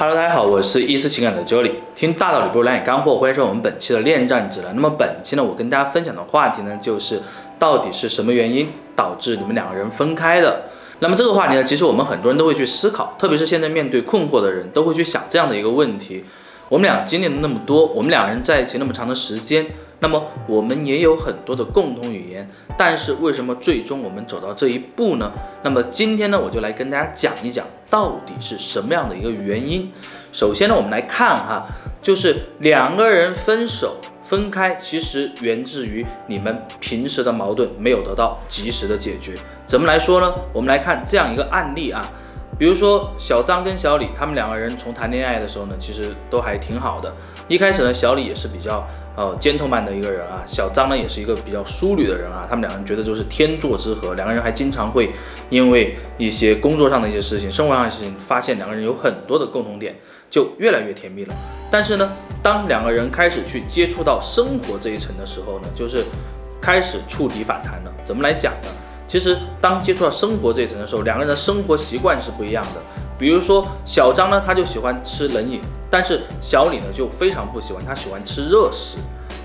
Hello，大家好，我是伊思情感的 Jolie，听大道理不如来点干货，欢迎收看我们本期的恋战指南。那么本期呢，我跟大家分享的话题呢，就是到底是什么原因导致你们两个人分开的？那么这个话题呢，其实我们很多人都会去思考，特别是现在面对困惑的人，都会去想这样的一个问题：我们俩经历了那么多，我们两个人在一起那么长的时间。那么我们也有很多的共同语言，但是为什么最终我们走到这一步呢？那么今天呢，我就来跟大家讲一讲到底是什么样的一个原因。首先呢，我们来看哈，就是两个人分手分开，其实源自于你们平时的矛盾没有得到及时的解决。怎么来说呢？我们来看这样一个案例啊，比如说小张跟小李，他们两个人从谈恋爱的时候呢，其实都还挺好的。一开始呢，小李也是比较。呃，尖头曼的一个人啊，小张呢也是一个比较淑女的人啊，他们两个人觉得就是天作之合，两个人还经常会因为一些工作上的一些事情、生活上的事情，发现两个人有很多的共同点，就越来越甜蜜了。但是呢，当两个人开始去接触到生活这一层的时候呢，就是开始触底反弹了。怎么来讲呢？其实当接触到生活这一层的时候，两个人的生活习惯是不一样的。比如说小张呢，他就喜欢吃冷饮，但是小李呢就非常不喜欢，他喜欢吃热食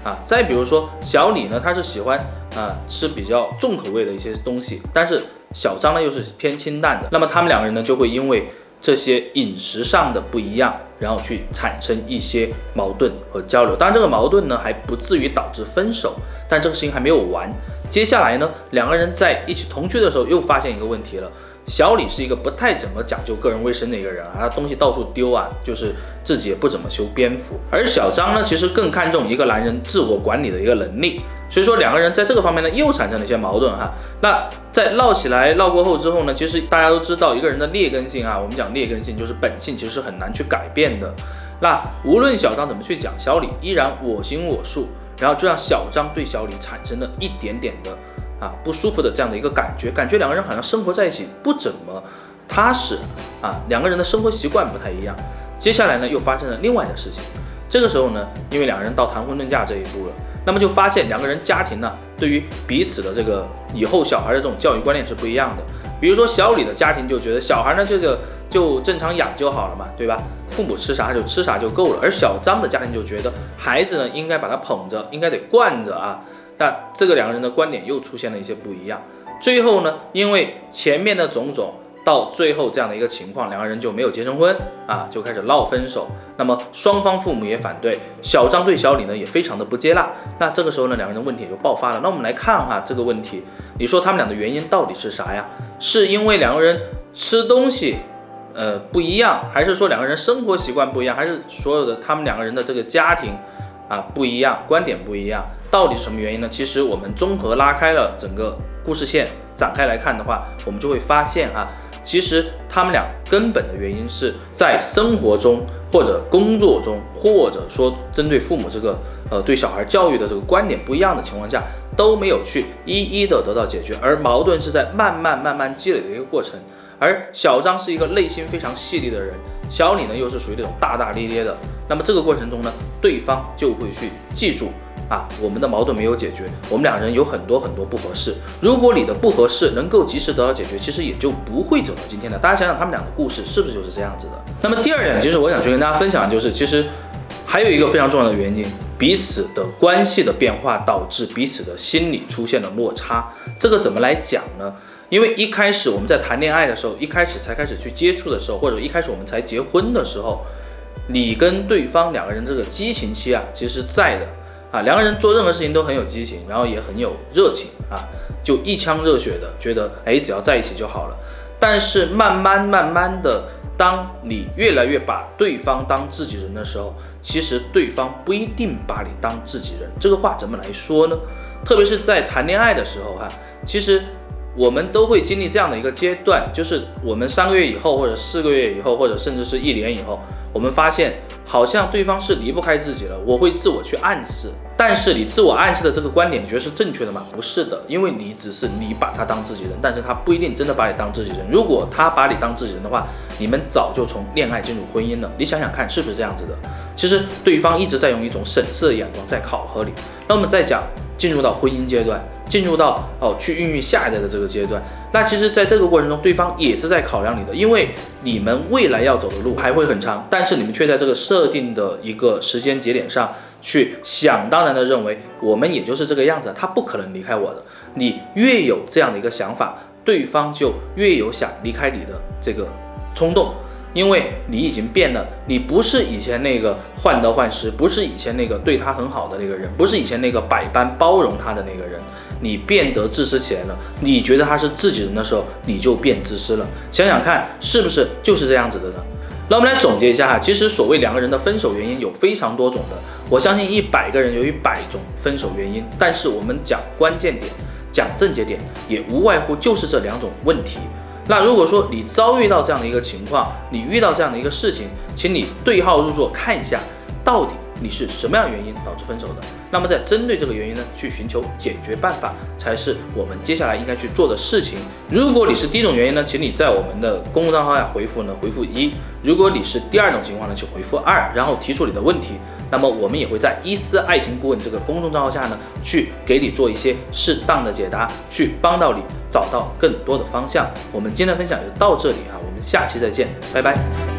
啊。再比如说小李呢，他是喜欢啊吃比较重口味的一些东西，但是小张呢又是偏清淡的。那么他们两个人呢就会因为这些饮食上的不一样，然后去产生一些矛盾和交流。当然这个矛盾呢还不至于导致分手，但这个事情还没有完。接下来呢，两个人在一起同居的时候又发现一个问题了。小李是一个不太怎么讲究个人卫生的一个人啊，他东西到处丢啊，就是自己也不怎么修边幅。而小张呢，其实更看重一个男人自我管理的一个能力，所以说两个人在这个方面呢又产生了一些矛盾哈。那在闹起来闹过后之后呢，其实大家都知道一个人的劣根性啊，我们讲劣根性就是本性，其实是很难去改变的。那无论小张怎么去讲，小李依然我行我素，然后就让小张对小李产生了一点点的。啊，不舒服的这样的一个感觉，感觉两个人好像生活在一起不怎么踏实啊，两个人的生活习惯不太一样。接下来呢，又发生了另外的事情。这个时候呢，因为两个人到谈婚论嫁这一步了，那么就发现两个人家庭呢，对于彼此的这个以后小孩的这种教育观念是不一样的。比如说小李的家庭就觉得小孩呢，这个就正常养就好了嘛，对吧？父母吃啥就吃啥就够了。而小张的家庭就觉得孩子呢，应该把他捧着，应该得惯着啊。那这个两个人的观点又出现了一些不一样，最后呢，因为前面的种种，到最后这样的一个情况，两个人就没有结成婚啊，就开始闹分手。那么双方父母也反对，小张对小李呢也非常的不接纳。那这个时候呢，两个人问题也就爆发了。那我们来看哈这个问题，你说他们俩的原因到底是啥呀？是因为两个人吃东西，呃不一样，还是说两个人生活习惯不一样，还是所有的他们两个人的这个家庭啊不一样，观点不一样？到底是什么原因呢？其实我们综合拉开了整个故事线展开来看的话，我们就会发现啊，其实他们俩根本的原因是在生活中或者工作中，或者说针对父母这个呃对小孩教育的这个观点不一样的情况下，都没有去一一的得到解决，而矛盾是在慢慢慢慢积累的一个过程。而小张是一个内心非常细腻的人，小李呢又是属于那种大大咧咧的，那么这个过程中呢，对方就会去记住。啊，我们的矛盾没有解决，我们两人有很多很多不合适。如果你的不合适能够及时得到解决，其实也就不会走到今天的。大家想想，他们俩的故事是不是就是这样子的？那么第二点，其实我想去跟大家分享，就是其实还有一个非常重要的原因，彼此的关系的变化导致彼此的心理出现了落差。这个怎么来讲呢？因为一开始我们在谈恋爱的时候，一开始才开始去接触的时候，或者一开始我们才结婚的时候，你跟对方两个人这个激情期啊，其实在的。啊，两个人做任何事情都很有激情，然后也很有热情啊，就一腔热血的觉得，哎，只要在一起就好了。但是慢慢慢慢的，当你越来越把对方当自己人的时候，其实对方不一定把你当自己人。这个话怎么来说呢？特别是在谈恋爱的时候哈，其实我们都会经历这样的一个阶段，就是我们三个月以后，或者四个月以后，或者甚至是一年以后。我们发现，好像对方是离不开自己了。我会自我去暗示，但是你自我暗示的这个观点，你觉得是正确的吗？不是的，因为你只是你把他当自己人，但是他不一定真的把你当自己人。如果他把你当自己人的话，你们早就从恋爱进入婚姻了。你想想看，是不是这样子的？其实对方一直在用一种审视的眼光在考核你。那我们再讲进入到婚姻阶段，进入到哦去孕育下一代的这个阶段，那其实在这个过程中，对方也是在考量你的，因为你们未来要走的路还会很长，但是你们却在这个设定的一个时间节点上去想当然的认为我们也就是这个样子，他不可能离开我的。你越有这样的一个想法，对方就越有想离开你的这个冲动。因为你已经变了，你不是以前那个患得患失，不是以前那个对他很好的那个人，不是以前那个百般包容他的那个人，你变得自私起来了。你觉得他是自己人的时候，你就变自私了。想想看，是不是就是这样子的呢？那我们来总结一下哈，其实所谓两个人的分手原因有非常多种的，我相信一百个人有一百种分手原因，但是我们讲关键点，讲症结点，也无外乎就是这两种问题。那如果说你遭遇到这样的一个情况，你遇到这样的一个事情，请你对号入座看一下，到底你是什么样原因导致分手的？那么在针对这个原因呢，去寻求解决办法，才是我们接下来应该去做的事情。如果你是第一种原因呢，请你在我们的公众账号下回复呢回复一；如果你是第二种情况呢，请回复二，然后提出你的问题。那么我们也会在伊思爱情顾问这个公众账号下呢，去给你做一些适当的解答，去帮到你找到更多的方向。我们今天的分享就到这里啊，我们下期再见，拜拜。